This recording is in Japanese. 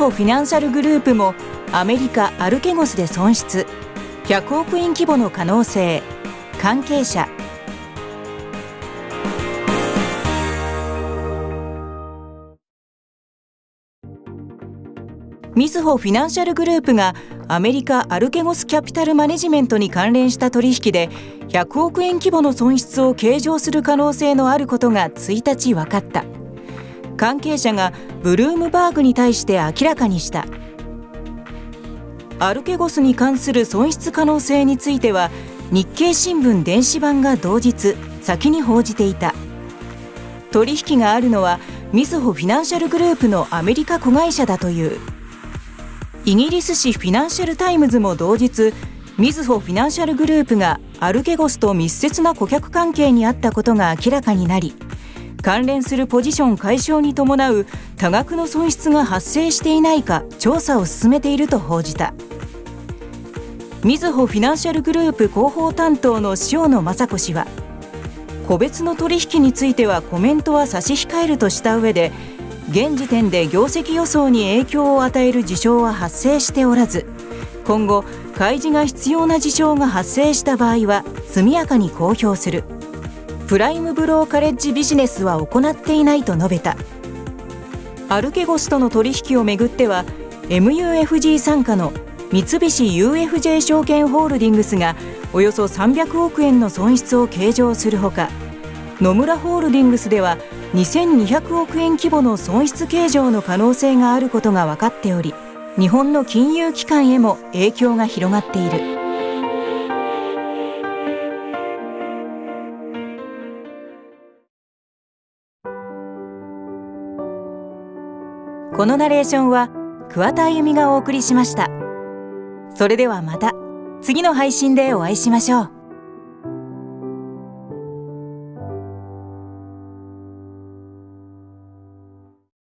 ホフィナンシャルグループもアメリカアルケゴスで損失。100億円規模の可能性。関係者。みずほフィナンシャルグループがアメリカアルケゴスキャピタルマネジメントに関連した取引で100億円規模の損失を計上する可能性のあることが1日分かった。関係者がブルームバーグに対して明らかにした。アルケゴスに関する損失可能性については日経新聞電子版が同日先に報じていた。取引があるのはみずほフィナンシャルグループのアメリカ子会社だという。イギリス紙フィナンシャル・タイムズも同日みずほフィナンシャルグループがアルケゴスと密接な顧客関係にあったことが明らかになり関連するポジション解消に伴う多額の損失が発生していないか調査を進めていると報じた。みずほフィナンシャルグループ広報担当の塩野雅子氏は個別の取引についてはコメントは差し控えるとした上で現時点で業績予想に影響を与える事象は発生しておらず今後開示が必要な事象が発生した場合は速やかに公表する。プライムブローカレッジビジネスは行っていないと述べた。アルケゴスとの取引をめぐっては MUFG 傘下の三菱 UFJ 証券ホールディングスがおよそ300億円の損失を計上するほか野村ホールディングスでは2200億円規模の損失計上の可能性があることが分かっており日本の金融機関へも影響が広がっている。このナレーションは桑田あゆみがお送りしました。それではまた次の配信でお会いしましょう。